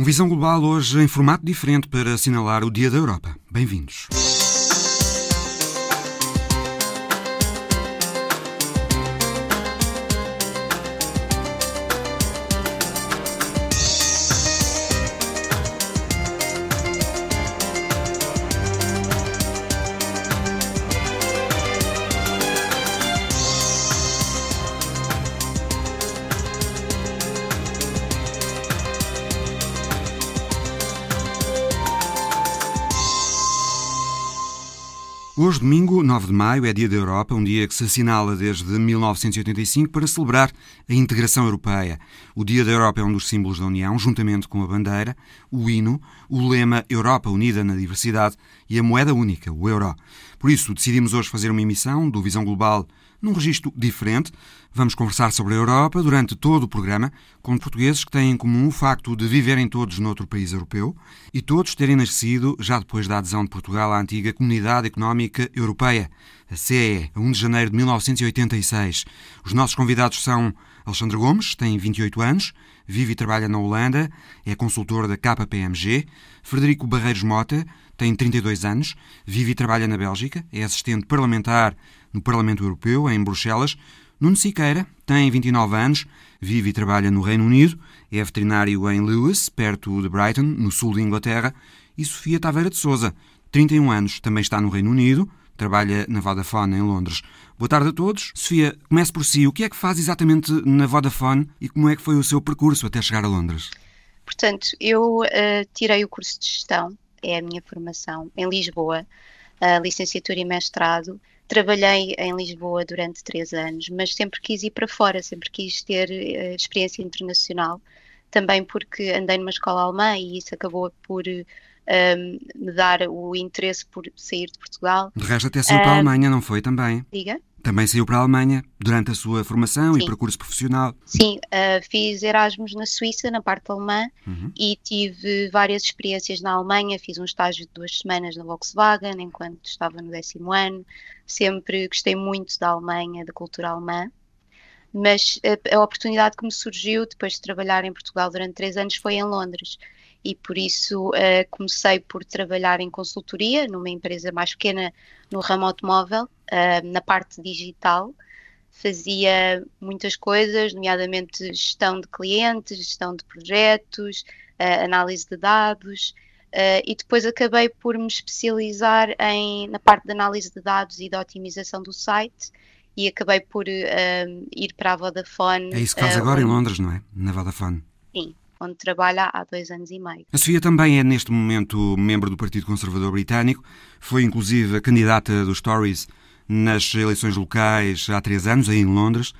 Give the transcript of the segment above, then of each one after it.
Um Visão Global hoje em formato diferente para assinalar o Dia da Europa. Bem-vindos. Hoje, domingo, 9 de maio, é Dia da Europa, um dia que se assinala desde 1985 para celebrar a integração europeia. O Dia da Europa é um dos símbolos da União, juntamente com a bandeira, o hino, o lema Europa Unida na Diversidade e a moeda única, o euro. Por isso, decidimos hoje fazer uma emissão do Visão Global num registro diferente. Vamos conversar sobre a Europa durante todo o programa, com portugueses que têm em comum o facto de viverem todos noutro país europeu e todos terem nascido já depois da adesão de Portugal à antiga Comunidade Económica Europeia, a CEE, a 1 de janeiro de 1986. Os nossos convidados são Alexandre Gomes, tem 28 anos, vive e trabalha na Holanda, é consultor da KPMG. Frederico Barreiros Mota tem 32 anos, vive e trabalha na Bélgica, é assistente parlamentar no Parlamento Europeu, em Bruxelas. Nuno Siqueira tem 29 anos, vive e trabalha no Reino Unido, é veterinário em Lewis, perto de Brighton, no sul de Inglaterra. E Sofia Taveira de Souza, 31 anos, também está no Reino Unido, trabalha na Vodafone em Londres. Boa tarde a todos. Sofia, comece por si. O que é que faz exatamente na Vodafone e como é que foi o seu percurso até chegar a Londres? Portanto, eu uh, tirei o curso de gestão, é a minha formação, em Lisboa, uh, licenciatura e mestrado, Trabalhei em Lisboa durante três anos, mas sempre quis ir para fora, sempre quis ter uh, experiência internacional, também porque andei numa escola alemã e isso acabou por um, me dar o interesse por sair de Portugal. De resto, até saiu para a Alemanha, não foi também? Diga? Também saiu para a Alemanha durante a sua formação Sim. e percurso profissional. Sim, uh, fiz Erasmus na Suíça, na parte alemã, uhum. e tive várias experiências na Alemanha. Fiz um estágio de duas semanas na Volkswagen, enquanto estava no décimo ano. Sempre gostei muito da Alemanha, da cultura alemã. Mas a, a oportunidade que me surgiu depois de trabalhar em Portugal durante três anos foi em Londres e por isso uh, comecei por trabalhar em consultoria numa empresa mais pequena no ramo automóvel, uh, na parte digital. Fazia muitas coisas, nomeadamente gestão de clientes, gestão de projetos, uh, análise de dados, e depois acabei por me especializar em, na parte de análise de dados e de otimização do site e acabei por ir para a Vodafone. É isso que faz agora em Londres, não é? Na Vodafone. Sim, onde trabalha há dois anos e meio. A Sofia também é, neste momento, membro do Partido Conservador Britânico. Foi, inclusive, a candidata dos Tories nas eleições locais há três anos, aí em Londres.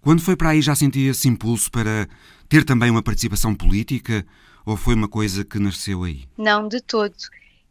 Quando foi para aí já sentia esse impulso para ter também uma participação política ou foi uma coisa que nasceu aí? Não, de todo.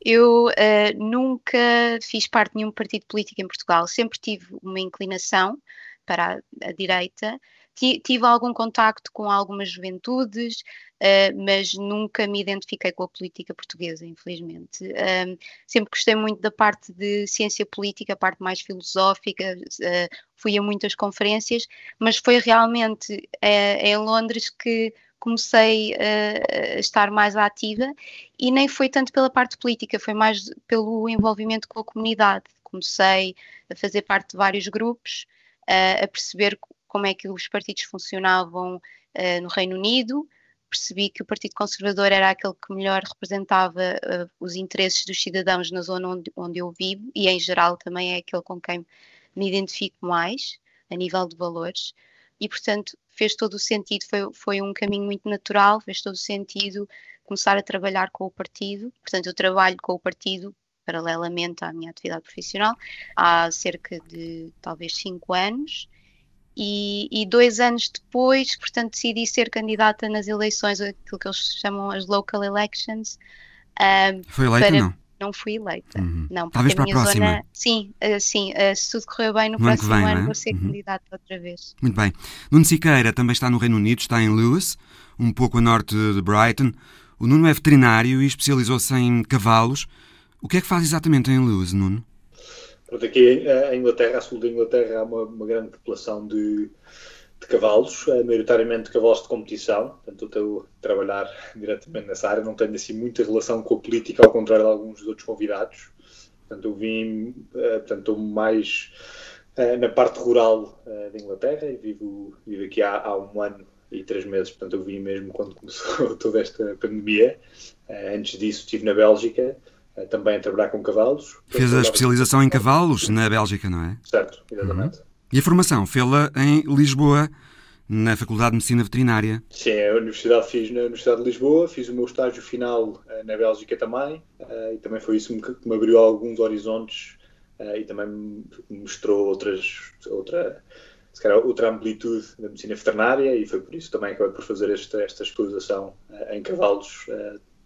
Eu uh, nunca fiz parte de nenhum partido político em Portugal. Sempre tive uma inclinação para a, a direita, tive algum contacto com algumas juventudes, uh, mas nunca me identifiquei com a política portuguesa, infelizmente. Um, sempre gostei muito da parte de ciência política, a parte mais filosófica, uh, fui a muitas conferências, mas foi realmente uh, em Londres que comecei a estar mais ativa e nem foi tanto pela parte política, foi mais pelo envolvimento com a comunidade. Comecei a fazer parte de vários grupos, a perceber como é que os partidos funcionavam uh, no Reino Unido, percebi que o Partido Conservador era aquele que melhor representava uh, os interesses dos cidadãos na zona onde, onde, eu vivo e, em geral, também é aquele com quem me identifico mais, a nível de valores. E, portanto, fez todo o sentido, foi, foi um caminho muito natural, fez todo o sentido começar a trabalhar com o partido. Portanto, eu trabalho com o partido paralelamente à minha atividade profissional há cerca de talvez cinco anos e, e, dois anos depois, portanto, decidi ser candidata nas eleições, aquilo que eles chamam as local elections. Um, Foi eleita para... não? Não fui eleita. Uhum. Não, Talvez para a, próxima. Zona... Sim, uh, sim uh, se tudo correr bem, no, no próximo ano, vem, ano é? vou ser uhum. candidata outra vez. Muito bem. Nuno Siqueira também está no Reino Unido, está em Lewis, um pouco a norte de Brighton. O Nuno é veterinário e especializou-se em cavalos. O que é que faz exatamente em Lewis, Nuno? Portanto, aqui em Inglaterra, a sul da Inglaterra, há uma, uma grande população de, de cavalos, uh, maioritariamente cavalos de competição, portanto eu a trabalhar diretamente nessa área, não tenho assim muita relação com a política, ao contrário de alguns dos outros convidados, portanto eu vim, uh, portanto estou mais na parte rural da Inglaterra e vivo, vivo aqui há, há, um ano e três meses, portanto eu vim mesmo quando começou toda esta pandemia, antes disso estive na Bélgica, também a trabalhar com cavalos. Fez a especialização em cavalos na Bélgica, não é? Certo, exatamente. Uhum. E a formação fê-la em Lisboa, na Faculdade de Medicina Veterinária. Sim, a universidade fiz na Universidade de Lisboa, fiz o meu estágio final uh, na Bélgica também, uh, e também foi isso que me abriu alguns horizontes e também me mostrou outras, outra, se calhar, outra amplitude da medicina veterinária, e foi por isso também que acabei por fazer esta, esta especialização em cavalos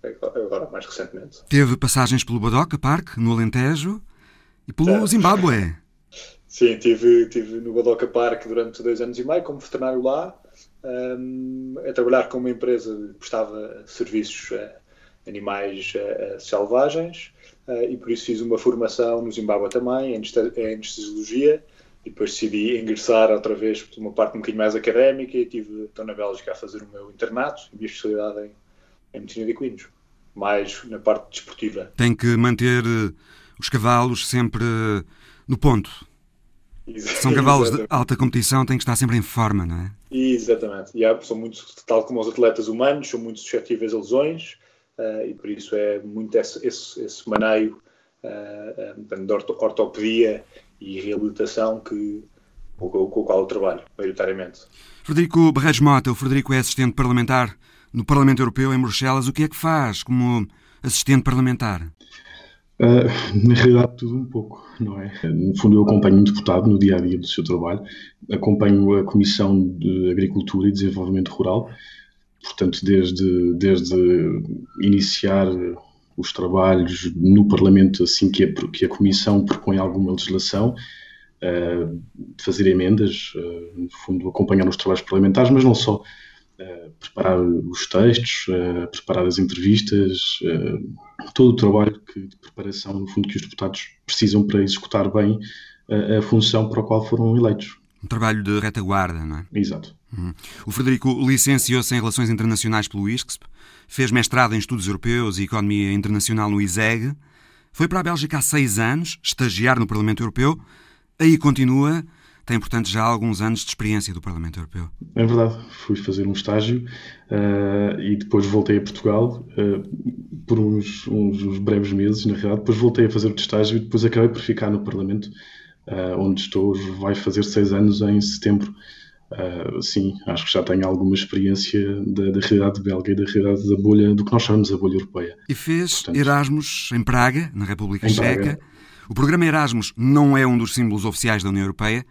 agora mais recentemente. Teve passagens pelo Badoca Park, no Alentejo, e pelo Zimbábue. Sim, estive tive no Badoca Park durante dois anos e meio como veterinário lá, um, a trabalhar com uma empresa que prestava serviços a animais a, selvagens uh, e por isso fiz uma formação no Zimbábue também, em anestesiologia, e depois decidi ingressar outra vez por uma parte um bocadinho mais académica e estive, estou na Bélgica a fazer o meu internato, a minha especialidade em, em medicina de equinos, mais na parte desportiva. Tem que manter eh, os cavalos sempre no ponto são cavalos de alta competição, têm que estar sempre em forma, não é? Exatamente. E há, são muito, tal como os atletas humanos, são muito suscetíveis a lesões uh, e por isso é muito esse, esse, esse maneio uh, de ortopedia e reabilitação que, com, com, o qual eu trabalho, maioritariamente. Frederico Barreiros Mota, o Frederico é assistente parlamentar no Parlamento Europeu em Bruxelas. O que é que faz como assistente parlamentar? Uh, na realidade, tudo um pouco, não é? No fundo, eu acompanho um deputado no dia a dia do seu trabalho, acompanho a Comissão de Agricultura e Desenvolvimento Rural, portanto, desde, desde iniciar os trabalhos no Parlamento, assim que a, que a Comissão propõe alguma legislação, uh, fazer emendas, uh, no fundo, acompanhar os trabalhos parlamentares, mas não só. Uh, preparar os textos, uh, preparar as entrevistas, uh, todo o trabalho que, de preparação, no fundo, que os deputados precisam para executar bem a função para a qual foram eleitos. Um trabalho de retaguarda, não é? Exato. Uhum. O Frederico licenciou-se em Relações Internacionais pelo ISCSP, fez mestrado em Estudos Europeus e Economia Internacional no ISEG, foi para a Bélgica há seis anos, estagiar no Parlamento Europeu, aí continua tem, portanto, já alguns anos de experiência do Parlamento Europeu. É verdade. Fui fazer um estágio uh, e depois voltei a Portugal uh, por uns, uns, uns, breves meses, na realidade. Depois voltei a fazer outro estágio e depois acabei por ficar no Parlamento, uh, onde estou. Vai fazer seis anos em setembro. sim, acho que já tenho alguma experiência da, da, realidade belga e da realidade da bolha, do que nós chamamos a bolha europeia. E fez Portanto, Erasmus em Praga, na República Checa. Praga. O programa Erasmus não é um dos símbolos oficiais da União Europeia,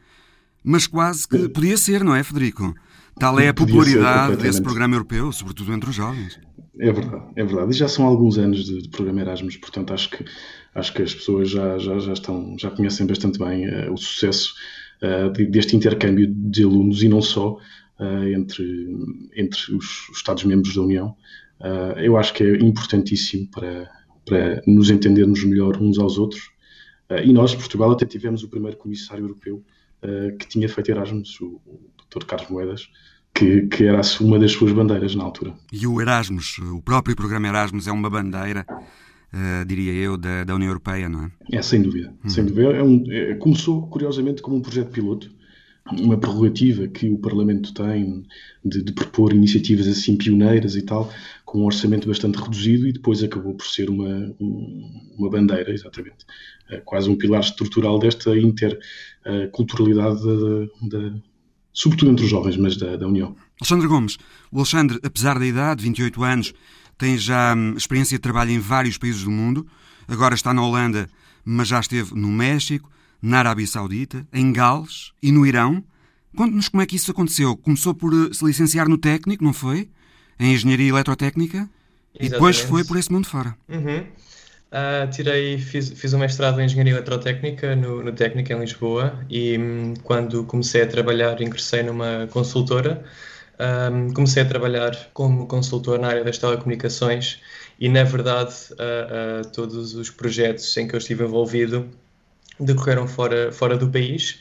mas quase que podia ser, não é, Federico? Tal é a popularidade desse programa europeu, sobretudo entre os jovens. É verdade, é verdade. E já são alguns anos de, de programa Erasmus, portanto acho que, acho que as pessoas já, já, já, estão, já conhecem bastante bem uh, o sucesso uh, deste intercâmbio de alunos e não só uh, entre, entre os, os Estados-membros da União. eu acho que é importantíssimo para, para nos entendermos melhor uns aos outros. e nós, Portugal, até tivemos o primeiro comissário europeu eh, que tinha feito Erasmus, o, o Dr. Carlos Moedas, que, que, era uma das suas bandeiras na altura. E o Erasmus, o próprio programa Erasmus é uma bandeira, uh, diria eu, da, da, União Europeia, não é? É, sem dúvida. Hum. Sem dúvida. É um, é, começou, curiosamente, como um projeto piloto, uma prerrogativa que o Parlamento tem de, de, propor iniciativas assim pioneiras e tal, com um orçamento bastante reduzido e depois acabou por ser uma, uma bandeira, exatamente, é quase um pilar estrutural desta interculturalidade, sobretudo entre os jovens, mas da, da União. Alexandre Gomes, o Alexandre, apesar da idade, 28 anos, tem já hum, experiência de trabalho em vários países do mundo, agora está na Holanda, mas já esteve no México, na Arábia Saudita, em Gales e no Irão. Conte-nos como é que isso aconteceu. Começou por eh, se licenciar no técnico, não foi? Em Engenharia Eletrotécnica. Exatamente. E depois foi por esse mundo fora. Uhum. Uh, tirei, fiz, fiz um mestrado em Engenharia Eletrotécnica no, no Técnico em Lisboa e um, quando comecei a trabalhar ingressei numa consultora. Um, comecei a trabalhar como consultor na área das telecomunicações e, na verdade, uh, uh, todos os projetos em que eu estive envolvido decorreram fora, fora do país.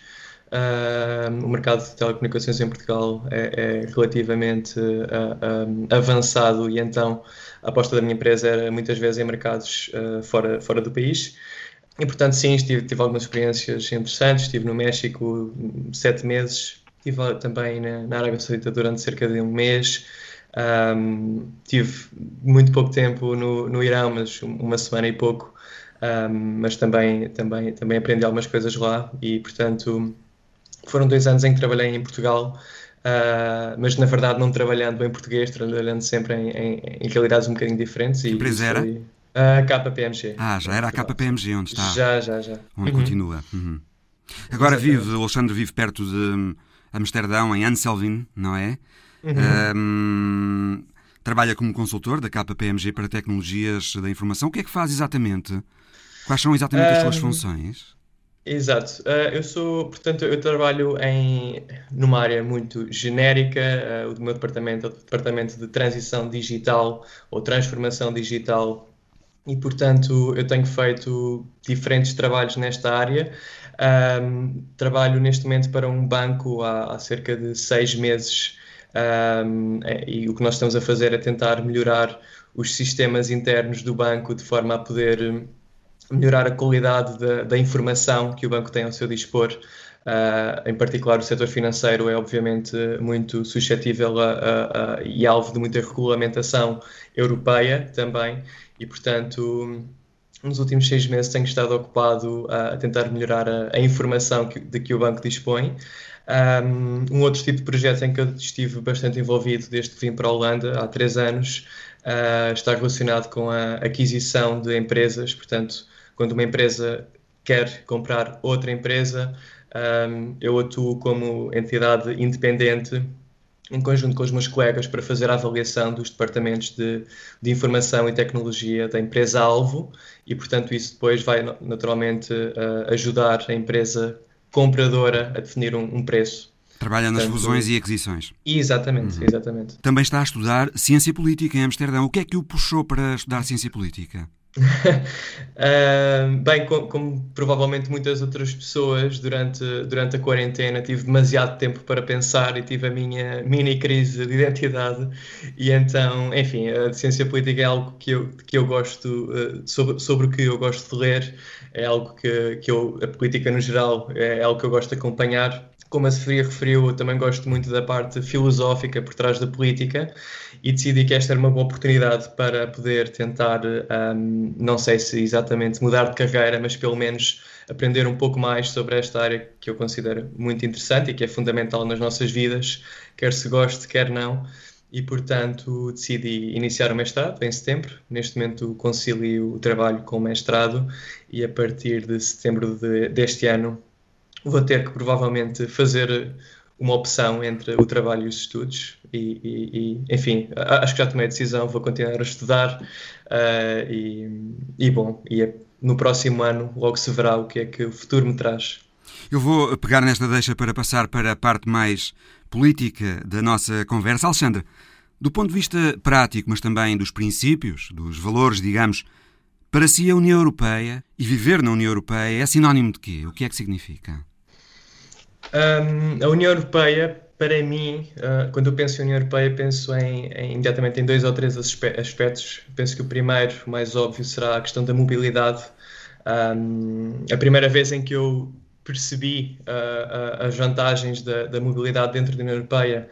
Uh, o mercado de telecomunicações em Portugal é, é relativamente uh, avançado e então a aposta da minha empresa era muitas vezes em mercados fora, fora do país. E portanto, sim, tive, tive algumas experiências interessantes. Estive no México sete meses, estive também na, na Arábia Saudita durante cerca de um mês. Um, tive muito pouco tempo no, no Irão, mas uma semana e pouco. Um, mas também, também, também aprendi algumas coisas lá e, portanto, foram dois anos em que trabalhei em Portugal, uh, mas na verdade não trabalhando em português, trabalhando sempre em, em, em realidades um bocadinho diferentes. Que empresa era? A KPMG. Ah, já era a KPMG onde está? Já, já, já. Onde uhum. continua. Uhum. Agora Exatamente. vive, o Alexandre vive perto de hum, Amsterdão, em Anselvin, não é? Uhum. Um, trabalha como consultor da KPMG para tecnologias da informação. O que é que faz exatamente? Quais são exatamente as suas funções? Exato. Uh, eu sou, portanto, eu trabalho em numa área muito genérica. Uh, o meu departamento é o departamento de transição digital ou transformação digital e, portanto, eu tenho feito diferentes trabalhos nesta área. Um, trabalho neste momento para um banco há, há cerca de seis meses um, e o que nós estamos a fazer é tentar melhorar os sistemas internos do banco de forma a poder melhorar a qualidade da, da informação que o banco tem ao seu dispor. Uh, em particular, o setor financeiro é obviamente muito suscetível a, a, a, e alvo de muita regulamentação europeia também, e portanto, nos últimos seis meses tenho estado ocupado a, tentar melhorar a, informação que, de que o banco dispõe. Um, outro tipo de projeto em que eu estive bastante envolvido desde que vim para a Holanda há três anos uh, está relacionado com a aquisição de empresas, portanto, quando uma empresa quer comprar outra empresa, um, eu atuo como entidade independente em conjunto com os meus colegas para fazer a avaliação dos departamentos de, de informação e tecnologia da empresa-alvo e, portanto, isso depois vai naturalmente uh, ajudar a empresa compradora a definir um, um preço. Trabalha nas Portanto, fusões e aquisições. Exatamente, uhum. exatamente. Também está a estudar ciência política em Amsterdão. O que é que o puxou para estudar ciência política? uh, bem, como, como, provavelmente muitas outras pessoas, durante, durante a quarentena tive demasiado tempo para pensar e tive a minha mini crise de identidade. E então, enfim, a ciência política é algo que eu, que eu gosto, uh, sobre, sobre o que eu gosto de ler, é algo que, que eu, a política no geral, é algo que eu gosto de acompanhar como a Sofia referiu, eu também gosto muito da parte filosófica por trás da política e decidi que esta era uma boa oportunidade para poder tentar, um, não sei se exatamente mudar de carreira, mas pelo menos aprender um pouco mais sobre esta área que eu considero muito interessante e que é fundamental nas nossas vidas, quer se goste, quer não. E, portanto, decidi iniciar o mestrado em setembro. Neste momento, concilio o trabalho com o mestrado e, a partir de setembro de, deste ano, vou ter que provavelmente fazer uma opção entre o trabalho e os estudos e, e, e enfim, acho que já tomei a decisão, vou continuar a estudar uh, e, e, bom, e é, no próximo ano logo se verá o que é que o futuro me traz. Eu vou pegar nesta deixa para passar para a parte mais política da nossa conversa. Alexandre, do ponto de vista prático, mas também dos princípios, dos valores, digamos, para si a União Europeia e viver na União Europeia é sinónimo de quê? O que é que significa? Um, a União Europeia, para mim, uh, quando eu penso em União Europeia, penso em, em, imediatamente em dois ou três aspectos. Penso que o primeiro, mais óbvio, será a questão da mobilidade. Um, a primeira vez em que eu percebi uh, uh, as vantagens da, da, mobilidade dentro da União Europeia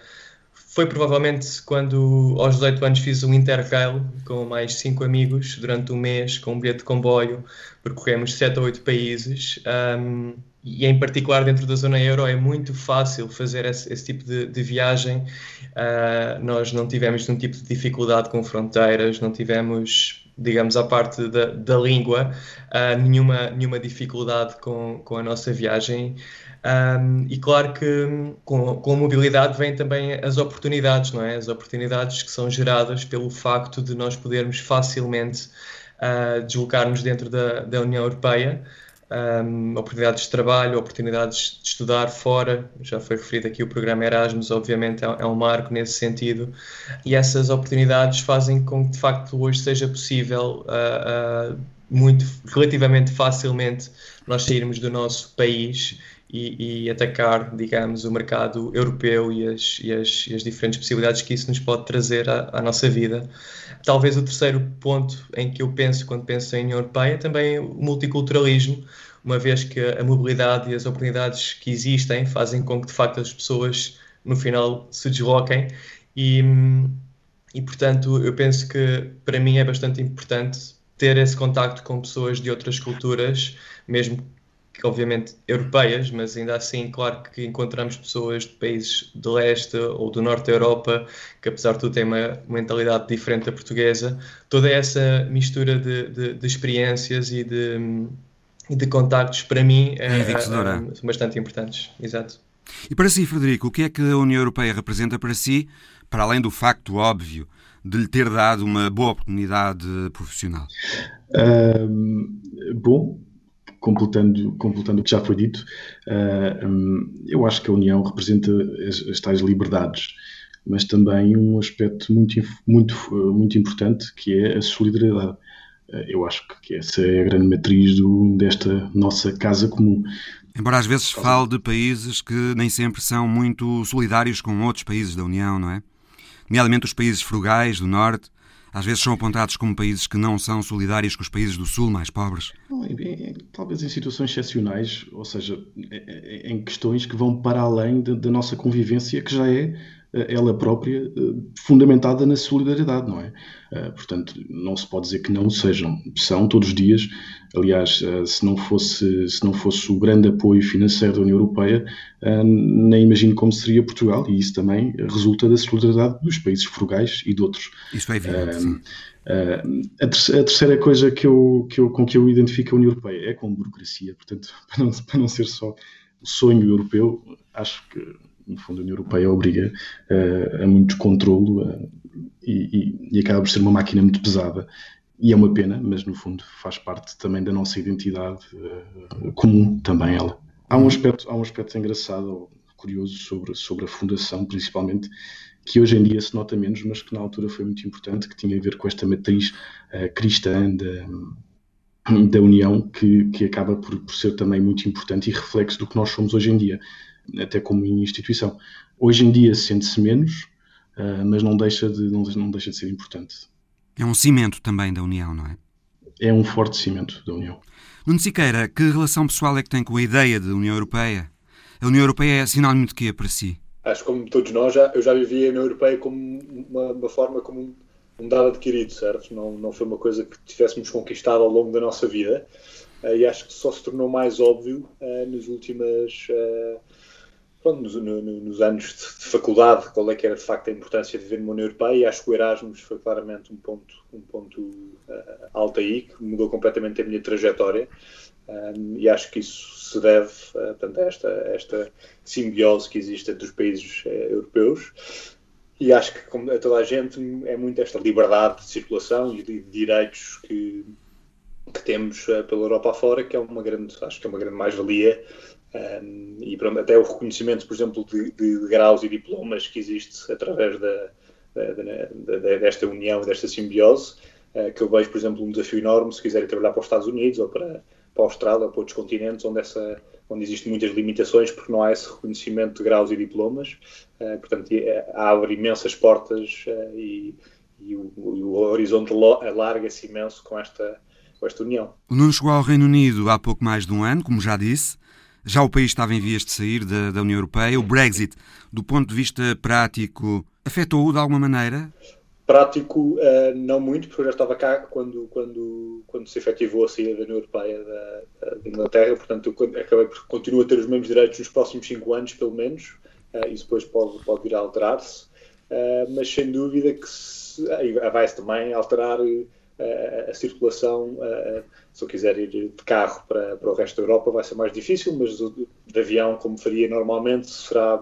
foi provavelmente quando, aos 18 anos, fiz um Interrail com mais cinco amigos durante um mês, com um bilhete de comboio, percorremos sete ou oito países. Um, e em particular dentro da zona euro é muito fácil fazer esse, esse tipo de, de viagem. Uh, nós não tivemos nenhum tipo de dificuldade com fronteiras, não tivemos, digamos, a parte da, da língua, uh, nenhuma, nenhuma dificuldade com, com a nossa viagem. Um, e claro que com, com a mobilidade vêm também as oportunidades, não é? As oportunidades que são geradas pelo facto de nós podermos facilmente uh, deslocarmos dentro da, da União Europeia um, oportunidades de trabalho, oportunidades de estudar fora. Já foi referido aqui o programa Erasmus, obviamente é, é, um marco nesse sentido. E essas oportunidades fazem com que de facto hoje seja possível uh, uh, muito relativamente facilmente nós sairmos do nosso país e, e, atacar, digamos, o mercado europeu e as, e, as, e as, diferentes possibilidades que isso nos pode trazer à, à, nossa vida. Talvez o terceiro ponto em que eu penso quando penso em União Europeia é também o multiculturalismo, uma vez que a mobilidade e as oportunidades que existem fazem com que, de facto, as pessoas no final se desloquem e, e portanto, eu penso que para mim é bastante importante ter esse contacto com pessoas de outras culturas, mesmo que obviamente europeias, mas ainda assim, claro que encontramos pessoas de países de leste ou do norte da Europa, que apesar de tudo têm uma mentalidade diferente da portuguesa. Toda essa mistura de, de, de experiências e de, e de contactos, para mim, é, é, é, são bastante importantes. Exato. E para si, Frederico, o que é que a União Europeia representa para si, para além do facto óbvio de lhe ter dado uma boa oportunidade profissional? bom, completando, completando o que já foi dito, uh, um, eu acho que a União representa as, as, tais liberdades, mas também um aspecto muito, muito, muito importante que é a solidariedade. Uh, eu acho que essa é a grande matriz do, desta nossa casa comum. Embora às vezes fale de países que nem sempre são muito solidários com outros países da União, não é? Nomeadamente os países frugais do Norte, às vezes são apontados como países que não são solidários com os países do Sul mais pobres? Talvez em situações excepcionais, ou seja, em questões que vão para além da nossa convivência, que já é ela própria fundamentada na solidariedade, não é? Portanto, não se pode dizer que não sejam. São todos os dias. Aliás, se não fosse, se não fosse o grande apoio financeiro da União Europeia, nem imagino como seria Portugal, e isso também resulta da solidariedade dos países frugais e de outros. Isso é evidente. Uh, a, terceira coisa que eu, que eu, com que eu identifico a União Europeia é com burocracia. Portanto, para não, para não ser só o sonho europeu, acho que no fundo, a União Europeia obriga uh, a muito descontrolo uh, e, e, acaba por ser uma máquina muito pesada. E é uma pena, mas no fundo faz parte também da nossa identidade uh, comum, também ela. Há um aspecto, há um aspecto engraçado, curioso sobre, sobre a fundação, principalmente, que hoje em dia se nota menos, mas que na altura foi muito importante, que tinha a ver com esta matriz cristã da, da União, que, que acaba por, por ser também muito importante e reflexo do que nós somos hoje em dia até como instituição. Hoje em dia sente-se menos, uh, mas não deixa, de, não, não deixa de ser importante. É um cimento também da União, não é? É um forte cimento da União. Nuno Siqueira, que relação pessoal é que tem com a ideia de União Europeia? A União Europeia é sinónimo de quê para si? Acho que como todos nós, já, eu já vivi a União Europeia como uma, uma forma, como um, um, dado adquirido, certo? Não, não foi uma coisa que tivéssemos conquistado ao longo da nossa vida. Uh, e acho que só se tornou mais óbvio uh, nas últimas uh, pronto, nos, no, nos, anos de, faculdade, qual é que era de facto a importância de viver numa União Europeia? E acho que o Erasmus foi claramente um ponto, um ponto uh, alto aí, que mudou completamente a minha trajetória. Um, e acho que isso se deve uh, portanto, a esta, esta simbiose que existe entre os países uh, europeus. E acho que como a toda a gente é muito esta liberdade de circulação e de, de direitos que, que temos pela Europa afora, que é uma grande, acho que é uma grande mais-valia um, e pronto, até o reconhecimento, por exemplo, de, de, graus e diplomas que existe através da, da, da, desta união, desta simbiose, uh, que eu vejo, por exemplo, um desafio enorme se quiserem trabalhar para os Estados Unidos ou para, para a Austrália ou para outros continentes onde, essa, onde existem muitas limitações porque não há esse reconhecimento de graus e diplomas. Uh, portanto, é, abre imensas portas uh, e, e, o, o horizonte alarga-se imenso com esta, com esta união. O Nuno chegou ao Reino Unido há pouco mais de um ano, como já disse. Já o país estava em vias de sair da, da União Europeia. O Brexit, do ponto de vista prático, afetou-o de alguma maneira? Prático, uh, não muito, porque eu já estava cá quando, quando, quando se efetivou a saída da União Europeia da, da Inglaterra, portanto, eu acabei por continuar a ter os mesmos direitos nos próximos cinco anos, pelo menos. Uh, isso depois pode, pode vir a alterar-se, uh, mas sem dúvida que vai-se também alterar a circulação se eu quiser ir de carro para, para o resto da Europa vai ser mais difícil, mas de avião, como faria normalmente, será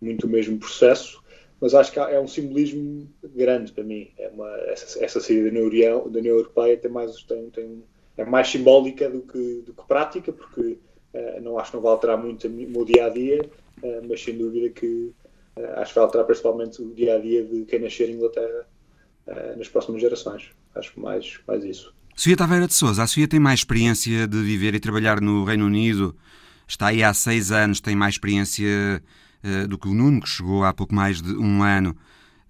muito o mesmo processo. Mas acho que é um simbolismo grande para mim. É uma, essa, essa saída da União, da União Europeia tem mais, tem, tem, é mais simbólica do que, do que prática, porque uh, não acho que não vai alterar muito o meu dia a dia, uh, mas sem dúvida que uh, acho que vai alterar principalmente o dia a dia de quem nascer em Inglaterra nas próximas gerações. Acho mais, mais isso. Sofia Taveira de Souza, a Sofia tem mais experiência de viver e trabalhar no Reino Unido está aí há seis anos, tem mais experiência uh, do que o Nuno, que chegou há pouco mais de um ano.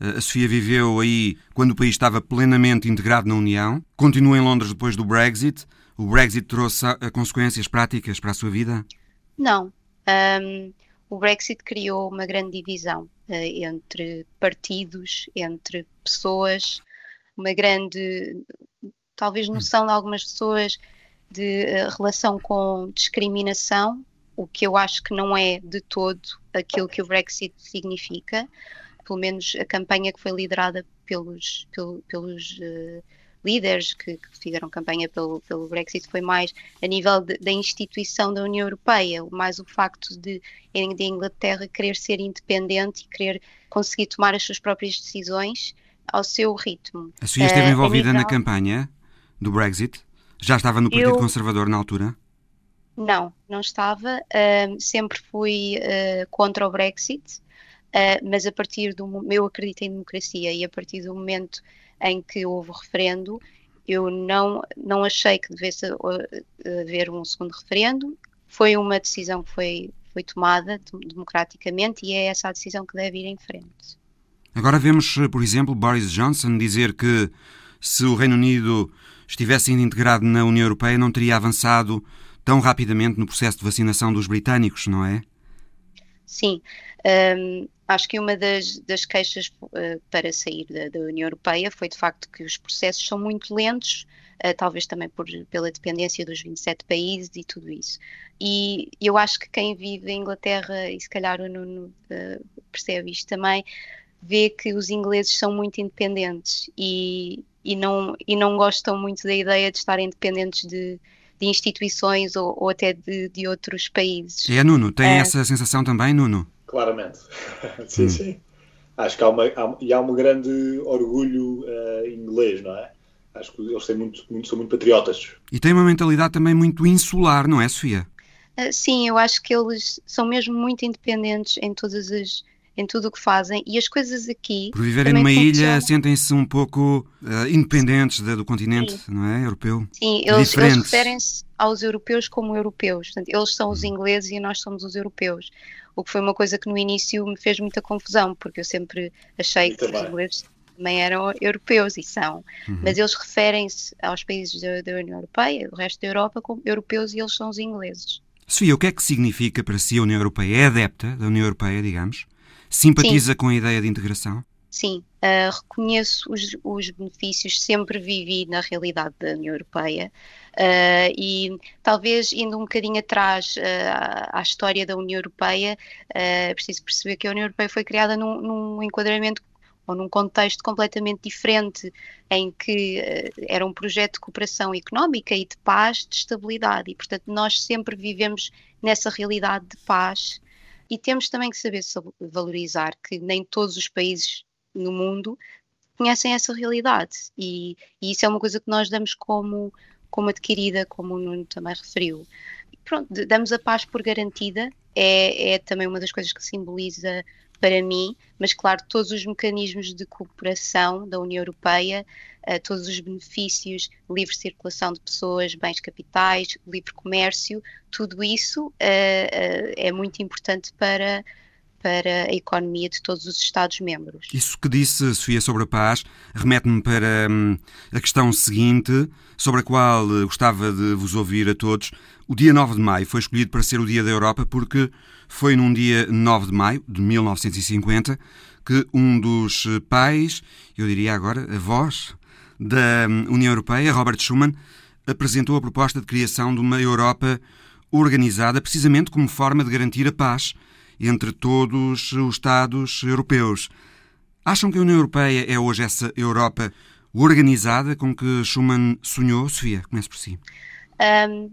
Uh, a Sofia viveu aí quando o país estava plenamente integrado na União. Continua em Londres depois do Brexit. O Brexit trouxe uh, consequências práticas para a sua vida? Não. Um, o Brexit criou uma grande divisão entre partidos, entre pessoas, uma grande, talvez, noção de algumas pessoas de uh, relação com discriminação, o que eu acho que não é de todo aquilo que o Brexit significa. Pelo menos a campanha que foi liderada pelos, pelo, pelos uh, líderes que, que, fizeram campanha pelo, pelo Brexit foi mais a nível de, da instituição da União Europeia, mais o facto de, de Inglaterra querer ser independente e querer conseguir tomar as suas próprias decisões ao seu ritmo. A Sofia esteve uh, envolvida nível... na campanha do Brexit? Já estava no Partido eu... Conservador na altura? Não, não estava. Uh, sempre fui uh, contra o Brexit, uh, mas a partir do eu acredito em democracia e a partir do momento em que houve o referendo, eu não, não achei que devesse haver um segundo referendo. Foi uma decisão que foi, foi tomada democraticamente e é essa a decisão que deve ir em frente. Agora vemos, por exemplo, Boris Johnson dizer que se o Reino Unido estivesse ainda integrado na União Europeia, não teria avançado tão rapidamente no processo de vacinação dos britânicos, não é? Sim. Um, acho que uma das, das queixas uh, para sair da, da, União Europeia foi de facto que os processos são muito lentos, uh, talvez também por, pela dependência dos 27 países e tudo isso. E eu acho que quem vive em Inglaterra, e se calhar o Nuno uh, percebe isto também, vê que os ingleses são muito independentes e, e não, e não gostam muito da ideia de estarem dependentes de, de instituições ou, ou até de, de, outros países. É, Nuno, tem é. essa sensação também, Nuno? Claramente, sim, hum. sim. Acho que há, uma, há, e há um grande orgulho uh, inglês, não é? Acho que eles têm muito, muito, são muito patriotas. E têm uma mentalidade também muito insular, não é, Sofia? Uh, sim, eu acho que eles são mesmo muito independentes em todas as em tudo o que fazem e as coisas aqui. Por viverem numa ilha, sentem-se um pouco uh, independentes do continente, Sim. não é? Europeu. Sim, eles, eles referem-se aos europeus como europeus. Portanto, eles são os hum. ingleses e nós somos os europeus. O que foi uma coisa que no início me fez muita confusão, porque eu sempre achei que os ingleses também eram europeus e são, uhum. mas eles referem-se aos países da, da, União Europeia, o resto da Europa, como europeus e eles são os ingleses. Sofia, o que é que significa para si a União Europeia? É adepta da União Europeia, digamos? Simpatiza Sim. com a ideia de integração? Sim, uh, reconheço os, os, benefícios, sempre vivi na realidade da União Europeia uh, e talvez indo um bocadinho atrás uh, à história da União Europeia, é preciso perceber que a União Europeia foi criada num, num enquadramento ou num contexto completamente diferente, em que era um projeto de cooperação económica e de paz, de estabilidade, e portanto nós sempre vivemos nessa realidade de paz e temos também que saber valorizar que nem todos os países no mundo conhecem essa realidade. E, e isso é uma coisa que nós damos como, como adquirida, como o Nuno também referiu. pronto, damos a paz por garantida, é, é também uma das coisas que simboliza para mim, mas claro, todos os mecanismos de cooperação da União Europeia, uh, todos os benefícios, livre circulação de pessoas, bens capitais, livre comércio, tudo isso uh, uh, é muito importante para, para a economia de todos os Estados-membros. Isso que disse, Sofia, sobre a paz, remete-me para hum, a questão seguinte, sobre a qual gostava de vos ouvir a todos. O dia 9 de maio foi escolhido para ser o Dia da Europa porque foi num dia 9 de maio de 1950 que um dos pais, eu diria agora avós, da União Europeia, Robert Schuman, apresentou a proposta de criação de uma Europa organizada precisamente como forma de garantir a paz entre todos os Estados europeus. Acham que a União Europeia é hoje essa Europa organizada com que Schuman sonhou? Sofia, comece por si. Um,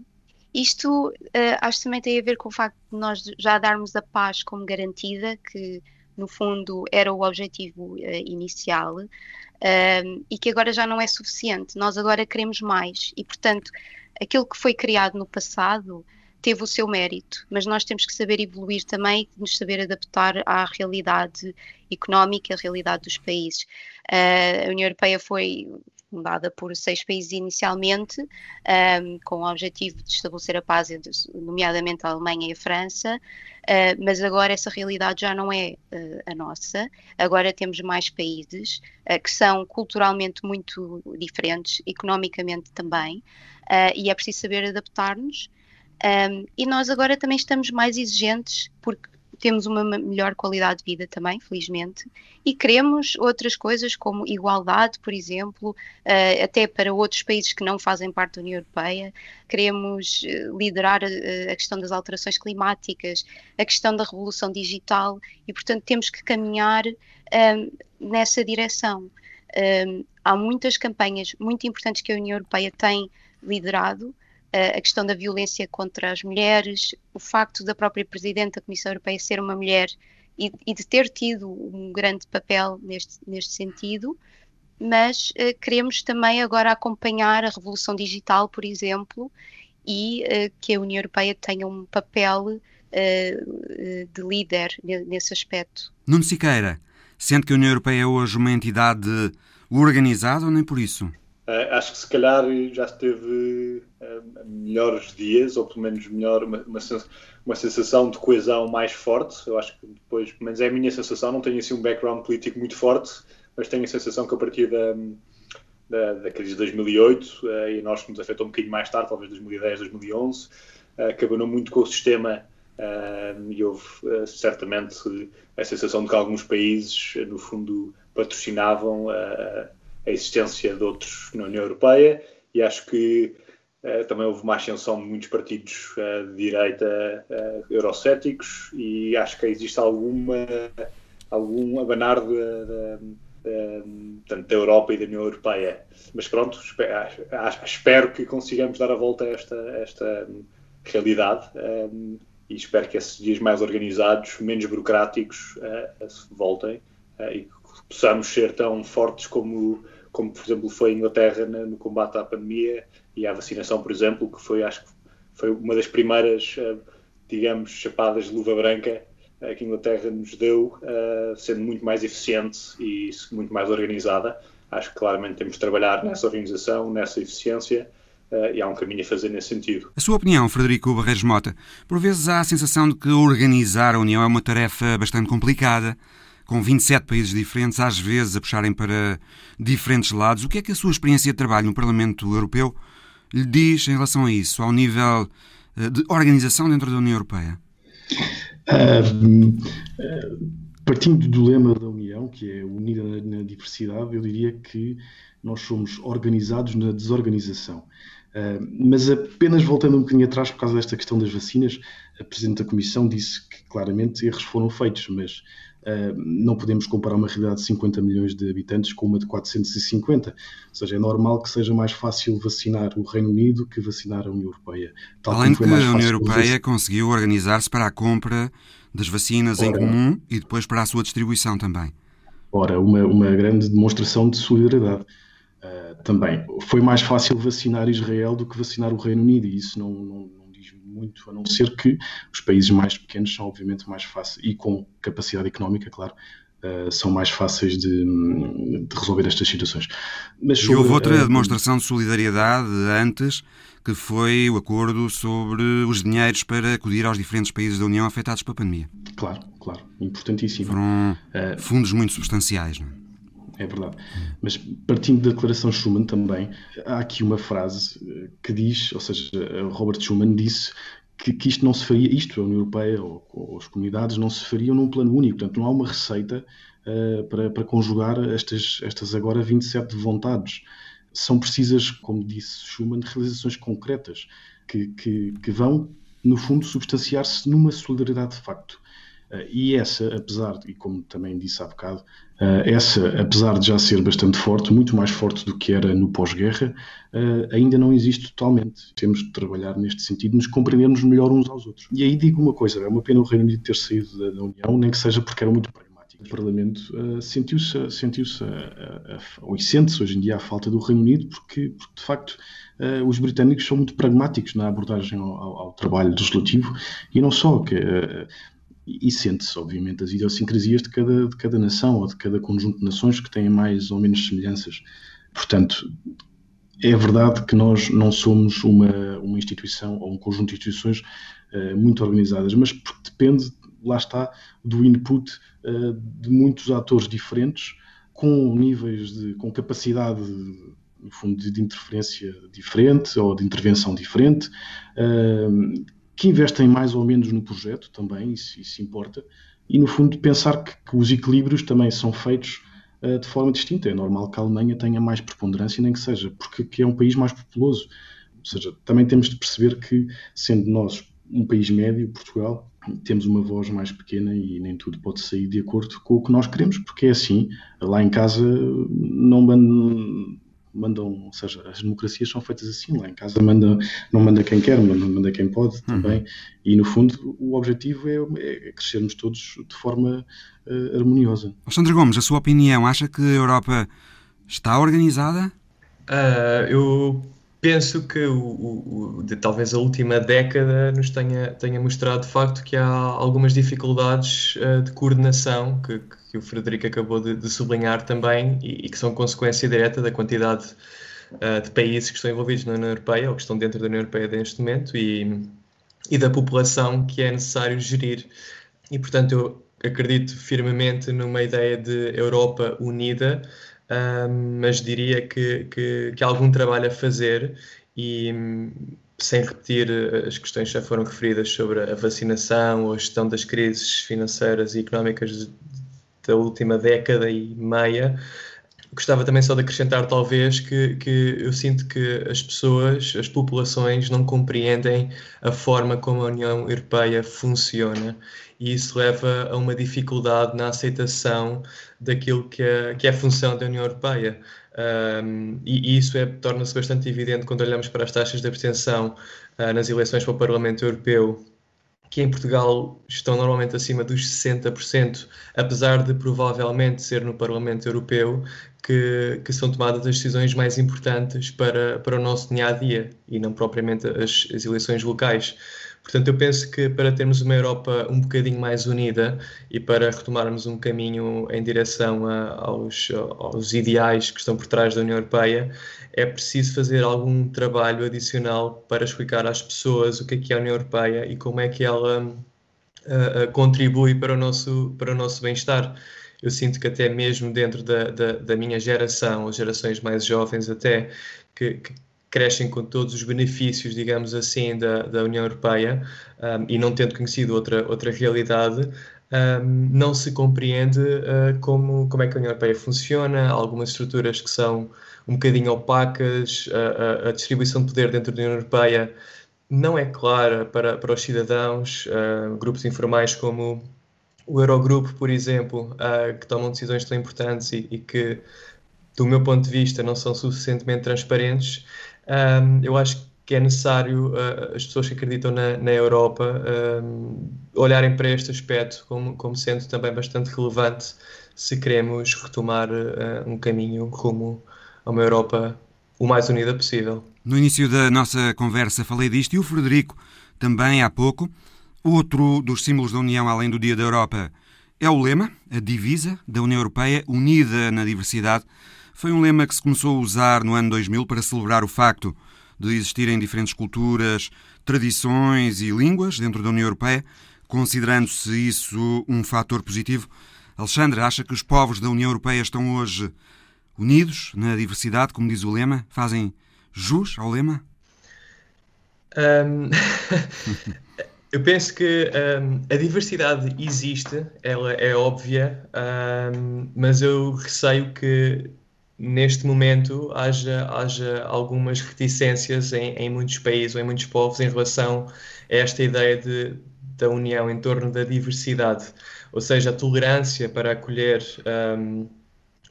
isto uh, acho que também tem a ver com o facto de nós já darmos a paz como garantida, que no fundo era o objetivo uh, inicial, uh, e que agora já não é suficiente. Nós agora queremos mais, e portanto, aquilo que foi criado no passado teve o seu mérito, mas nós temos que saber evoluir também, nos saber adaptar à realidade económica, à realidade dos países. Uh, a União Europeia foi fundada por seis países inicialmente, um, com o objetivo de estabelecer a paz, nomeadamente a Alemanha e a França, uh, mas agora essa realidade já não é uh, a nossa. Agora temos mais países uh, que são culturalmente muito diferentes, economicamente também, e é preciso saber adaptar-nos. Um, e nós agora também estamos mais exigentes, porque temos uma melhor qualidade de vida também, felizmente, e queremos outras coisas como igualdade, por exemplo, uh, até para outros países que não fazem parte da União Europeia. Queremos uh, liderar a, a, questão das alterações climáticas, a questão da revolução digital, e portanto temos que caminhar nessa direção. Há muitas campanhas muito importantes que a União Europeia tem liderado a questão da violência contra as mulheres, o facto da própria Presidente da Comissão Europeia ser uma mulher e, e de ter tido um grande papel neste, neste sentido, mas uh, queremos também agora acompanhar a revolução digital, por exemplo, e uh, que a União Europeia tenha um papel uh, de líder nesse aspecto. Nuno Siqueira, sente que a União Europeia é hoje uma entidade organizada ou nem por isso? Uh, acho que se calhar já teve uh, melhores dias, ou pelo menos melhor, uma, uma, sensação de coesão mais forte. Eu acho que depois, pelo menos é a minha sensação, não tenho assim um background político muito forte, mas tenho a sensação que a partir da, da, da crise de 2008, uh, eh, e nós que nos afetou um bocadinho mais tarde, talvez 2010, 2011, uh, cabinou muito com o sistema e houve certamente a sensação de que alguns países, no fundo, patrocinavam a existência de outros na União Europeia e acho que uh, também houve uma ascensão de muitos partidos uh, de direita uh, eurocéticos e acho que existe alguma algum abanar de, de, de, da Europa e da União Europeia. Mas pronto, espero, espero que consigamos dar a volta a esta, esta realidade um, e espero que esses dias mais organizados, menos burocráticos, voltem e possamos ser tão fortes como, como por exemplo, foi a Inglaterra no combate à pandemia e à vacinação, por exemplo, que foi, acho que foi uma das primeiras, eh, digamos, chapadas de luva branca eh, que a Inglaterra nos deu, eh, sendo muito mais eficiente e muito mais organizada. Acho que claramente temos de trabalhar nessa organização, nessa eficiência, e há um caminho a fazer nesse sentido. A sua opinião, Frederico Barreiros Mota? Por vezes há a sensação de que organizar a União é uma tarefa bastante complicada com 27 países diferentes, às vezes a puxarem para diferentes lados. O que é que a sua experiência de trabalho no Parlamento Europeu lhe diz em relação a isso, ao nível eh, de organização dentro da União Europeia? Uh, partindo do lema da União, que é unida na diversidade, eu diria que nós somos organizados na desorganização. Mas apenas voltando um bocadinho atrás por causa desta questão das vacinas, a Presidente da Comissão disse que claramente erros foram feitos, mas não podemos comparar uma realidade de 50 milhões de habitantes com uma de 450. Ou seja, é normal que seja mais fácil vacinar o Reino Unido que vacinar a União Europeia. Tal Além de que a União Europeia conseguiu organizar-se para a compra das vacinas Ora, em comum e depois para a sua distribuição também. Ora, uma, uma grande demonstração de solidariedade. Uh, também foi mais fácil vacinar Israel do que vacinar o Reino Unido e isso não, não muito, a não ser que os países mais pequenos são obviamente mais fáceis e com capacidade económica, claro, uh, são mais fáceis de, de, resolver estas situações. Mas sobre, e houve outra uh, demonstração de solidariedade antes, que foi o acordo sobre os dinheiros para acudir aos diferentes países da União afetados pela pandemia. Claro, claro, importantíssimo. Foram uh, fundos muito substanciais, não é? É verdade. Mas partindo da declaração Schuman também, há aqui uma frase eh, que diz, ou seja, Robert Schuman disse que, que isto não se faria, isto, a União Europeia ou, ou, as comunidades, não se fariam num plano único. Portanto, não há uma receita uh, para, para conjugar estas, estas agora 27 vontades. São precisas, como disse Schuman, realizações concretas que, que, que vão, no fundo, substanciar-se numa solidariedade de facto. Uh, e essa, apesar, e como também disse há bocado, Uh, essa, apesar de já ser bastante forte, muito mais forte do que era no pós-guerra, uh, ainda não existe totalmente. Temos de trabalhar neste sentido, nos compreendermos melhor uns aos outros. E aí digo uma coisa: é uma pena o Reino Unido ter saído da, União, nem que seja porque era muito pragmático. O Parlamento sentiu-se sentiu ou sente-se hoje em dia a falta do Reino Unido, porque, porque de facto. Os britânicos são muito pragmáticos na abordagem ao, ao, ao trabalho legislativo e não só, que e sente-se, obviamente, as idiosincrasias de cada, de cada nação ou de cada conjunto de nações que têm mais ou menos semelhanças. Portanto, é verdade que nós não somos uma, uma instituição ou um conjunto de instituições uh, muito organizadas, mas depende, lá está, do input uh, de muitos atores diferentes, com níveis de, com capacidade no fundo, de, de interferência diferente ou de intervenção diferente, uh, que investem mais ou menos no projeto também, isso, isso importa, e no fundo pensar que, que os equilíbrios também são feitos uh, de forma distinta. É normal que a Alemanha tenha mais preponderância, nem que seja, porque é um país mais populoso. Ou seja, também temos de perceber que, sendo nós um país médio, Portugal, temos uma voz mais pequena e nem tudo pode sair de acordo com o que nós queremos, porque é assim. Lá em casa não mandam, ou seja, as democracias são feitas assim, lá em casa manda, não manda quem quer, manda, manda quem pode uhum. também, e no fundo o objetivo é, é crescermos todos de forma uh, harmoniosa. Alexandre Gomes, a sua opinião, acha que a Europa está organizada? Uh, eu penso que o, o, o, de, talvez a última década nos tenha, tenha mostrado de facto que há algumas dificuldades uh, de coordenação que, que, o Frederico acabou de, de sublinhar também e, e, que são consequência direta da quantidade uh, de países que estão envolvidos na União Europeia ou que estão dentro da União Europeia neste momento e, e da população que é necessário gerir. E portanto eu acredito firmemente numa ideia de Europa unida mas diria que, que, que, há algum trabalho a fazer e sem repetir as questões que já foram referidas sobre a vacinação ou a gestão das crises financeiras e económicas da última década e meia, gostava também só de acrescentar, talvez, que, que eu sinto que as pessoas, as populações, não compreendem a forma como a União Europeia funciona. E isso leva a uma dificuldade na aceitação daquilo que é, que é a função da União Europeia. Um, e, isso é, torna-se bastante evidente quando olhamos para as taxas de abstenção uh, nas eleições para o Parlamento Europeu, que em Portugal estão normalmente acima dos 60%, apesar de provavelmente ser no Parlamento Europeu que, que são tomadas as decisões mais importantes para, para o nosso dia a dia e não propriamente as, as eleições locais. Portanto, eu penso que para termos uma Europa um bocadinho mais unida e para retomarmos um caminho em direção a, aos, aos ideais que estão por trás da União Europeia, é preciso fazer algum trabalho adicional para explicar às pessoas o que é que é a União Europeia e como é que ela uh, contribui para o nosso, para o nosso bem-estar. Eu sinto que até mesmo dentro da, da, da minha geração, ou gerações mais jovens até, que crescem com todos os benefícios, digamos assim, da, da União Europeia um, e não tendo conhecido outra, outra realidade, um, não se compreende uh, como, como é que a União Europeia funciona, algumas estruturas que são um bocadinho opacas, a, a, a distribuição de poder dentro da União Europeia não é clara para, para os cidadãos, uh, grupos informais como o Eurogrupo, por exemplo, uh, que tomam decisões tão importantes e, e que, do meu ponto de vista, não são suficientemente transparentes, um, eu acho que é necessário uh, as pessoas que acreditam na, na Europa um, olharem para este aspecto como, como sendo também bastante relevante se queremos retomar uh, um caminho rumo a uma Europa o mais unida possível. No início da nossa conversa falei disto e o Frederico também há pouco. Outro dos símbolos da União, além do Dia da Europa, é o lema, a divisa da União Europeia, unida na diversidade. Foi um lema que se começou a usar no ano 2000 para celebrar o facto de existirem diferentes culturas, tradições e línguas dentro da União Europeia, considerando-se isso um fator positivo. Alexandre, acha que os povos da União Europeia estão hoje unidos na diversidade, como diz o lema? Fazem jus ao lema? Um... Eu penso que um, a diversidade existe, ela é óbvia, um, mas eu receio que neste momento haja, haja algumas reticências em, em, muitos países ou em muitos povos em relação a esta ideia de, da união em torno da diversidade, ou seja, a tolerância para acolher um,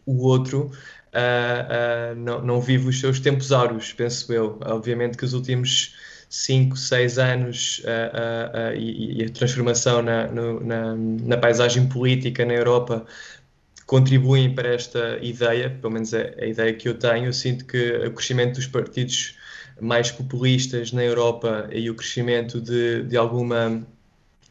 o outro. Uh, uh, não, não vive os seus tempos áureos, penso eu. Obviamente que os últimos 5, 6 anos uh, e, e, a transformação na, no, na, na paisagem política na Europa contribuem para esta ideia, pelo menos é a ideia que eu tenho. Eu sinto que o crescimento dos partidos mais populistas na Europa e o crescimento de, de alguma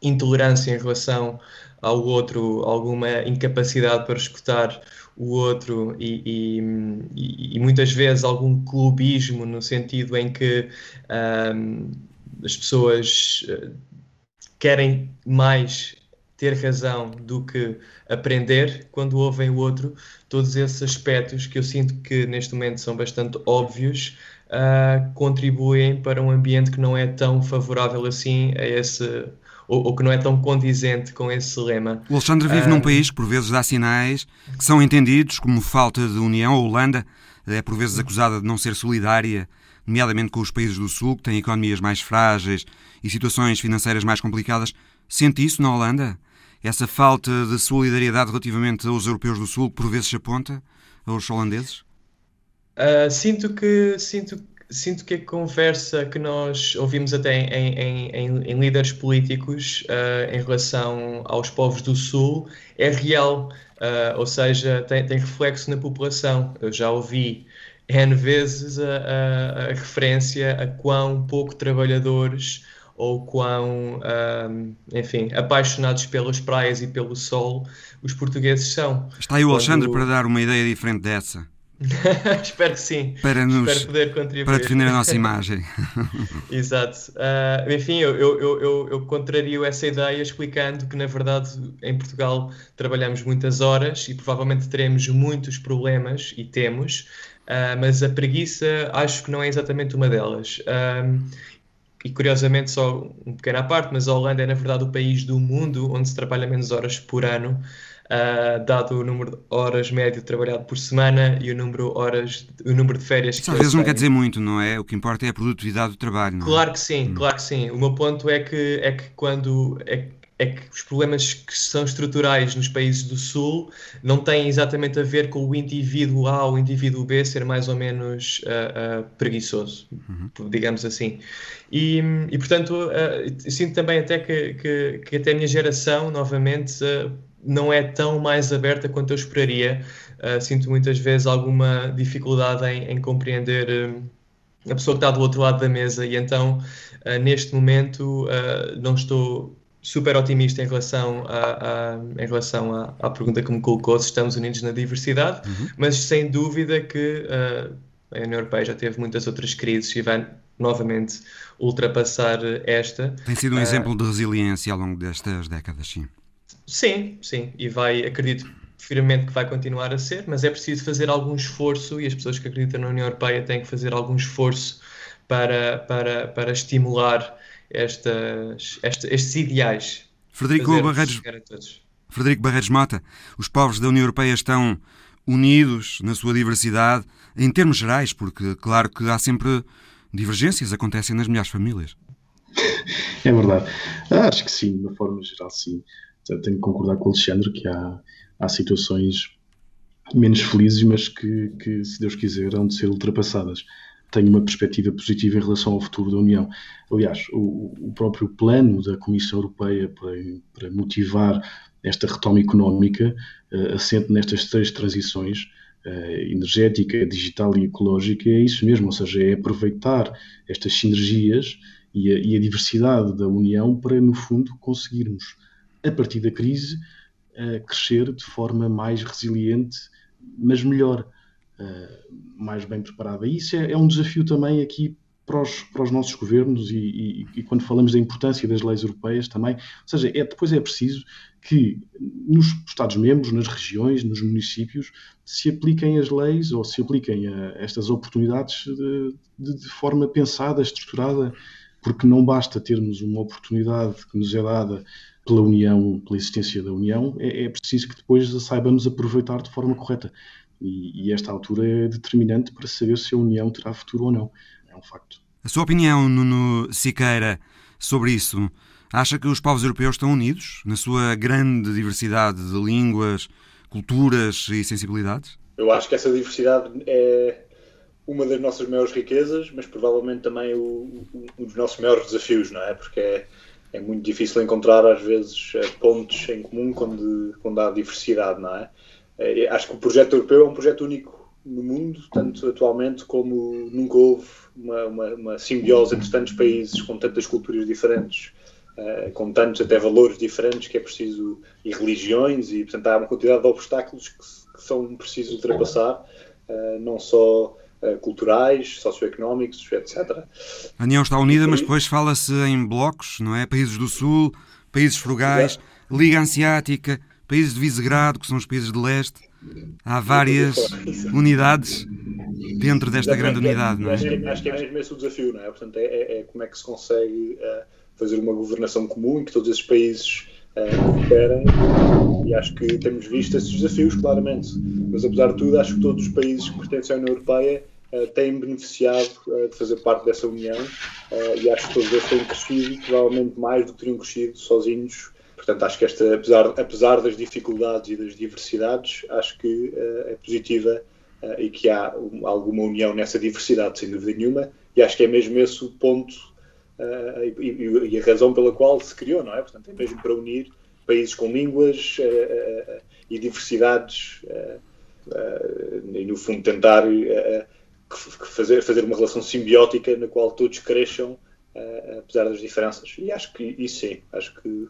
intolerância em relação ao outro, alguma incapacidade para escutar o outro e, e, e, muitas vezes algum clubismo no sentido em que um, as pessoas eh, querem mais ter razão do que aprender quando ouvem o outro, todos esses aspectos que eu sinto que neste momento são bastante óbvios, uh, contribuem para um ambiente que não é tão favorável assim a esse. Ou, ou que não é tão condizente com esse lema. O Alexandre vive uh, num país que por vezes dá sinais que são entendidos como falta de união. A Holanda é por vezes acusada de não ser solidária, nomeadamente com os países do Sul, que têm economias mais frágeis e situações financeiras mais complicadas. Sente isso na Holanda? Essa falta de solidariedade relativamente aos europeus do Sul, por vezes se aponta aos holandeses? Uh, sinto que sinto sinto que a conversa que nós ouvimos até em, em, em, em líderes políticos uh, em relação aos povos do Sul é real, uh, ou seja, tem, tem, reflexo na população. Eu já ouvi N vezes a, a, a referência a quão pouco trabalhadores ou quão, enfim, apaixonados pelas praias e pelo sol os portugueses são. Está aí o Alexandre Quando... para dar uma ideia diferente dessa. Espero que sim. Para, nos, Espero poder contribuir. para defender a nossa imagem. Exato. Uh, enfim, eu, eu, eu, eu contrario essa ideia explicando que, na verdade, em Portugal trabalhamos muitas horas e provavelmente teremos muitos problemas, e temos, uh, mas a preguiça acho que não é exatamente uma delas. Uh, e curiosamente, só um pequeno à parte, mas a Holanda é, na verdade, o país do mundo onde se trabalha menos horas por ano uh, dado o número de horas médio trabalhado por semana e o número, horas, o número de férias que Isso às vezes não quer dizer muito, não é? O que importa é a produtividade do trabalho, não é? Claro que sim, hum. claro que sim. O meu ponto é que, é que quando... É, é que os problemas que são estruturais nos países do Sul não têm exatamente a ver com o indivíduo A ou o indivíduo B ser mais ou menos uh, uh, preguiçoso, uhum. digamos assim. E, e portanto, uh, sinto também até que, que, que, até a minha geração, novamente, não é tão mais aberta quanto eu esperaria. Sinto muitas vezes alguma dificuldade em, em compreender a pessoa que está do outro lado da mesa e então neste momento não estou super otimista em relação, a, a em relação à, à, pergunta que me colocou se estamos unidos na diversidade, uhum. mas sem dúvida que a União Europeia já teve muitas outras crises e vai novamente ultrapassar esta. Tem sido um exemplo de resiliência ao longo destas décadas, sim. Sim, sim, e vai, acredito firmemente que vai continuar a ser, mas é preciso fazer algum esforço e as pessoas que acreditam na União Europeia têm que fazer algum esforço para, para, para estimular estas, estes ideais. Frederico Barreiros, Frederico Barreiros Mota, os povos da União Europeia estão unidos na sua diversidade, em termos gerais, porque claro que há sempre divergências, acontecem nas melhores famílias. É verdade. Ah, acho que sim, de uma forma geral, sim tenho que concordar com o Alexandre que há, há situações menos felizes, mas que, que, se Deus quiser, hão de ser ultrapassadas. Tenho uma perspectiva positiva em relação ao futuro da União. Aliás, o, o próprio plano da Comissão Europeia para, para motivar esta retoma económica uh, assente nestas três transições uh, energética, digital e ecológica, é isso mesmo, ou seja, é aproveitar estas sinergias e a, e a diversidade da União para, no fundo, conseguirmos a partir da crise, uh, crescer de forma mais resiliente, mas melhor, mais bem preparada. E isso é, é, um desafio também aqui para os, para os nossos governos e, e, e, quando falamos da importância das leis europeias também. Ou seja, é, depois é preciso que nos Estados-membros, nas regiões, nos municípios, se apliquem as leis ou se apliquem a estas oportunidades de, de, de forma pensada, estruturada, porque não basta termos uma oportunidade que nos é dada pela União, pela existência da União, é, é preciso que depois saibamos aproveitar de forma correta. E, e, esta altura é determinante para saber se a União terá futuro ou não. É um facto. A sua opinião, Nuno Siqueira, sobre isso? Acha que os povos europeus estão unidos na sua grande diversidade de línguas, culturas e sensibilidades? Eu acho que essa diversidade é uma das nossas maiores riquezas, mas provavelmente também o, um dos nossos maiores desafios, não é? Porque é, é muito difícil encontrar às vezes eh, pontos em comum quando, quando há diversidade, não é? É? Acho que o projeto europeu é um projeto único no mundo, tanto atualmente como nunca houve uma, uma, uma simbiose entre tantos países com tantas culturas diferentes, uh, com tantos até valores diferentes que é preciso, e religiões, e portanto há uma quantidade de obstáculos que que são precisos ultrapassar, não só culturais, socioeconómicos, etc. A União está unida, mas depois fala-se em blocos, não é? Países do Sul, países frugais, Liga Asiática, países de Visegrado, que são os países de leste. Há várias unidades dentro desta grande unidade, não é? Acho que, acho que é mesmo esse o desafio, não é? Portanto, é, é, é como é que se consegue uh, fazer uma governação comum em que todos esses países uh, cooperem e acho que temos visto esses desafios, claramente. Mas, apesar de tudo, acho que todos os países que pertencem à União Europeia uh, têm beneficiado uh, de fazer parte dessa união e acho que todos eles têm crescido, provavelmente mais do que teriam crescido sozinhos Portanto, acho que esta, apesar, apesar das dificuldades e das diversidades, acho que uh, é positiva uh, e que há um, alguma união nessa diversidade, sem dúvida nenhuma, e acho que é mesmo esse o ponto uh, e, a razão pela qual se criou, não é? Portanto, é mesmo para unir países com línguas e diversidades e, no fundo, tentar fazer, fazer uma relação simbiótica na qual todos cresçam apesar das diferenças. E acho que isso sim, acho que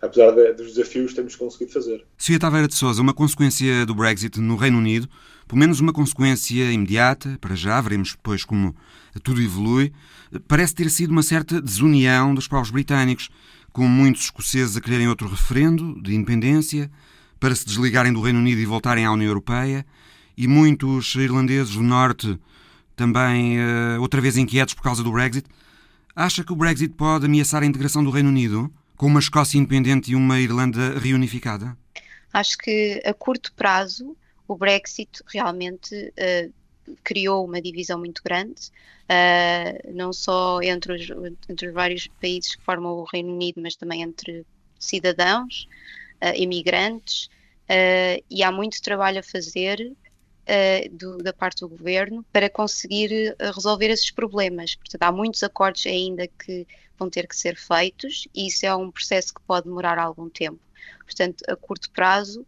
apesar dos desafios temos conseguido fazer. Sofia Taveira de Souza, uma consequência do Brexit no Reino Unido, pelo menos uma consequência imediata, para já, veremos depois como tudo evolui, parece ter sido uma certa desunião dos povos britânicos, com muitos escoceses a quererem outro referendo de independência, para se desligarem do Reino Unido e voltarem à União Europeia, e muitos irlandeses do Norte também uh, outra vez inquietos por causa do Brexit. Acha que o Brexit pode ameaçar a integração do Reino Unido com uma Escócia independente e uma Irlanda reunificada? Acho que a curto prazo o Brexit realmente uh, criou uma divisão muito grande, uh, não só entre os, entre os vários países que formam o Reino Unido, mas também entre cidadãos, uh, imigrantes, e há muito trabalho a fazer uh, do, da parte do governo para conseguir uh, resolver esses problemas. Portanto, há muitos acordos ainda que vão ter que ser feitos e isso é um processo que pode demorar algum tempo. Portanto, a curto prazo,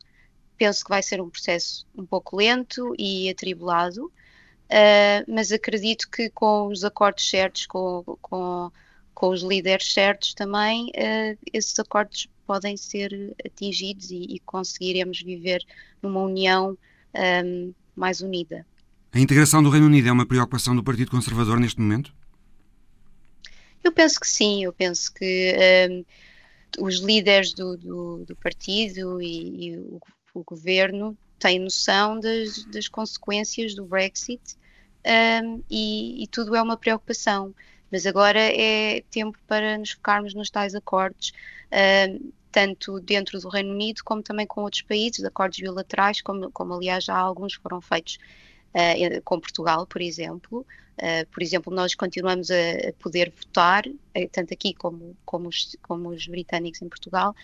penso que vai ser um processo um pouco lento e atribulado, uh, mas acredito que com os acordos certos, com, com, com os líderes certos também, uh, esses acordos podem ser atingidos e, e conseguiremos viver numa união um, mais unida. A integração do Reino Unido é uma preocupação do Partido Conservador neste momento? Eu penso que sim, eu penso que um, os líderes do, do, do partido e, e o, o, governo têm noção das, das consequências do Brexit um, e, e, tudo é uma preocupação. Mas agora é tempo para nos focarmos nos tais acordos. Um, tanto dentro do Reino Unido como também com outros países, acordos bilaterais, como, como aliás já alguns foram feitos uh, com Portugal, por exemplo. Uh, por exemplo, nós continuamos a, poder votar, uh, tanto aqui como, como os, como os britânicos em Portugal,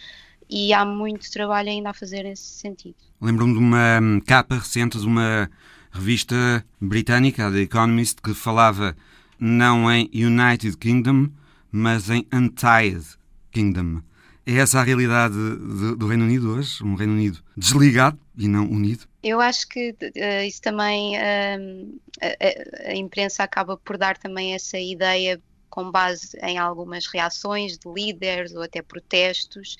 e há muito trabalho ainda a fazer nesse sentido. Lembro-me de uma hum, capa recente de uma revista britânica, a The Economist, que falava não em United Kingdom, mas em Untied Kingdom. É essa a realidade de, do Reino Unido hoje? Um Reino Unido desligado e não unido? Eu acho que uh, isso também, uh, a, a, imprensa acaba por dar também essa ideia com base em algumas reações de líderes ou até protestos,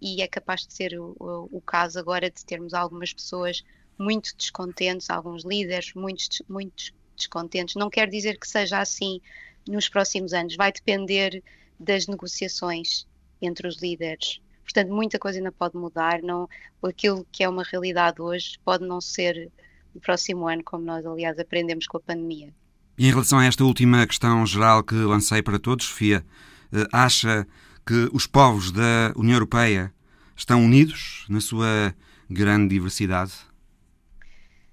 e é capaz de ser o, o, o caso agora de termos algumas pessoas muito descontentes, alguns líderes muito, muito descontentes. Não quer dizer que seja assim nos próximos anos, vai depender das negociações entre os líderes. Portanto, muita coisa ainda pode mudar. Não, aquilo que é uma realidade hoje pode não ser no próximo ano, como nós, aliás, aprendemos com a pandemia. E em relação a esta última questão geral que lancei para todos, Sofia, eh, acha que os povos da União Europeia estão unidos na sua grande diversidade?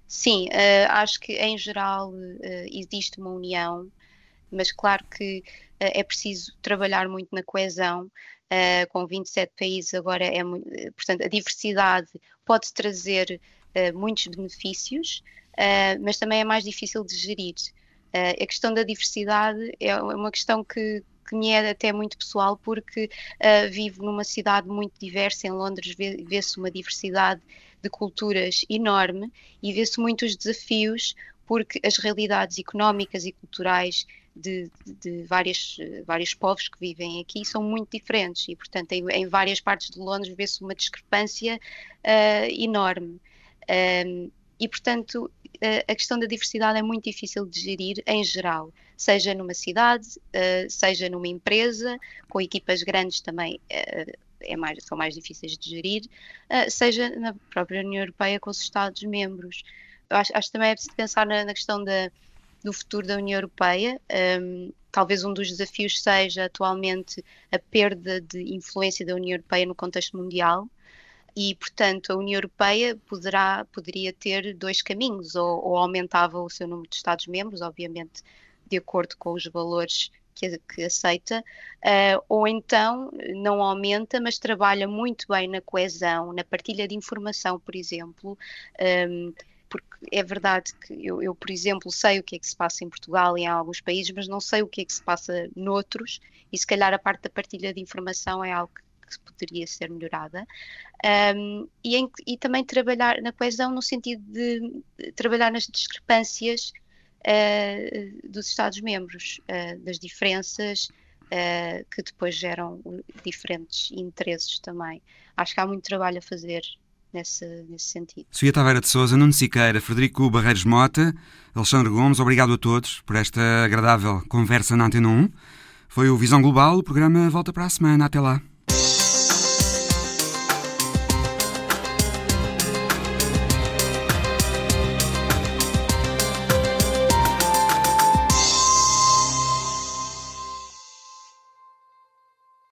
Sim, uh, acho que em geral uh, existe uma união, mas claro que é preciso trabalhar muito na coesão, uh, com 27 países agora é portanto a diversidade pode trazer uh, muitos benefícios, uh, mas também é mais difícil de gerir. a questão da diversidade é uma questão que, que me é até muito pessoal porque vivo numa cidade muito diversa, em Londres vê-se uma diversidade de culturas enorme e vê-se muitos desafios porque as realidades económicas e culturais de, de várias, vários povos que vivem aqui são muito diferentes e, portanto, em, em várias partes de Londres vê-se uma discrepância uh, enorme. Um, e, portanto, a questão da diversidade é muito difícil de gerir em geral, seja numa cidade, uh, seja numa empresa, com equipas grandes também é mais, são mais difíceis de gerir, seja na própria União Europeia com os Estados-membros. Acho, acho também é preciso pensar na, na questão da, do futuro da União Europeia. Um, talvez um dos desafios seja atualmente a perda de influência da União Europeia no contexto mundial e, portanto, a União Europeia poderá, poderia ter dois caminhos, ou, ou aumentava o seu número de Estados-membros, obviamente de acordo com os valores que, que aceita, uh, ou então não aumenta, mas trabalha muito bem na coesão, na partilha de informação, por exemplo. Um, é verdade que eu, eu, por exemplo, sei o que é que se passa em Portugal e em alguns países, mas não sei o que é que se passa noutros, e se calhar a parte da partilha de informação é algo que poderia ser melhorada. Um, e, em, e, também trabalhar na coesão no sentido de, de trabalhar nas discrepâncias uh, dos Estados-membros, uh, das diferenças uh, que depois geram diferentes interesses também. Acho que há muito trabalho a fazer nesse, nesse sentido. Sofia Taveira de Souza, Nuno Siqueira, Frederico Barreiros Mota, Alexandre Gomes, obrigado a todos por esta agradável conversa na Antena 1. Foi o Visão Global, o programa volta para a semana. Até lá.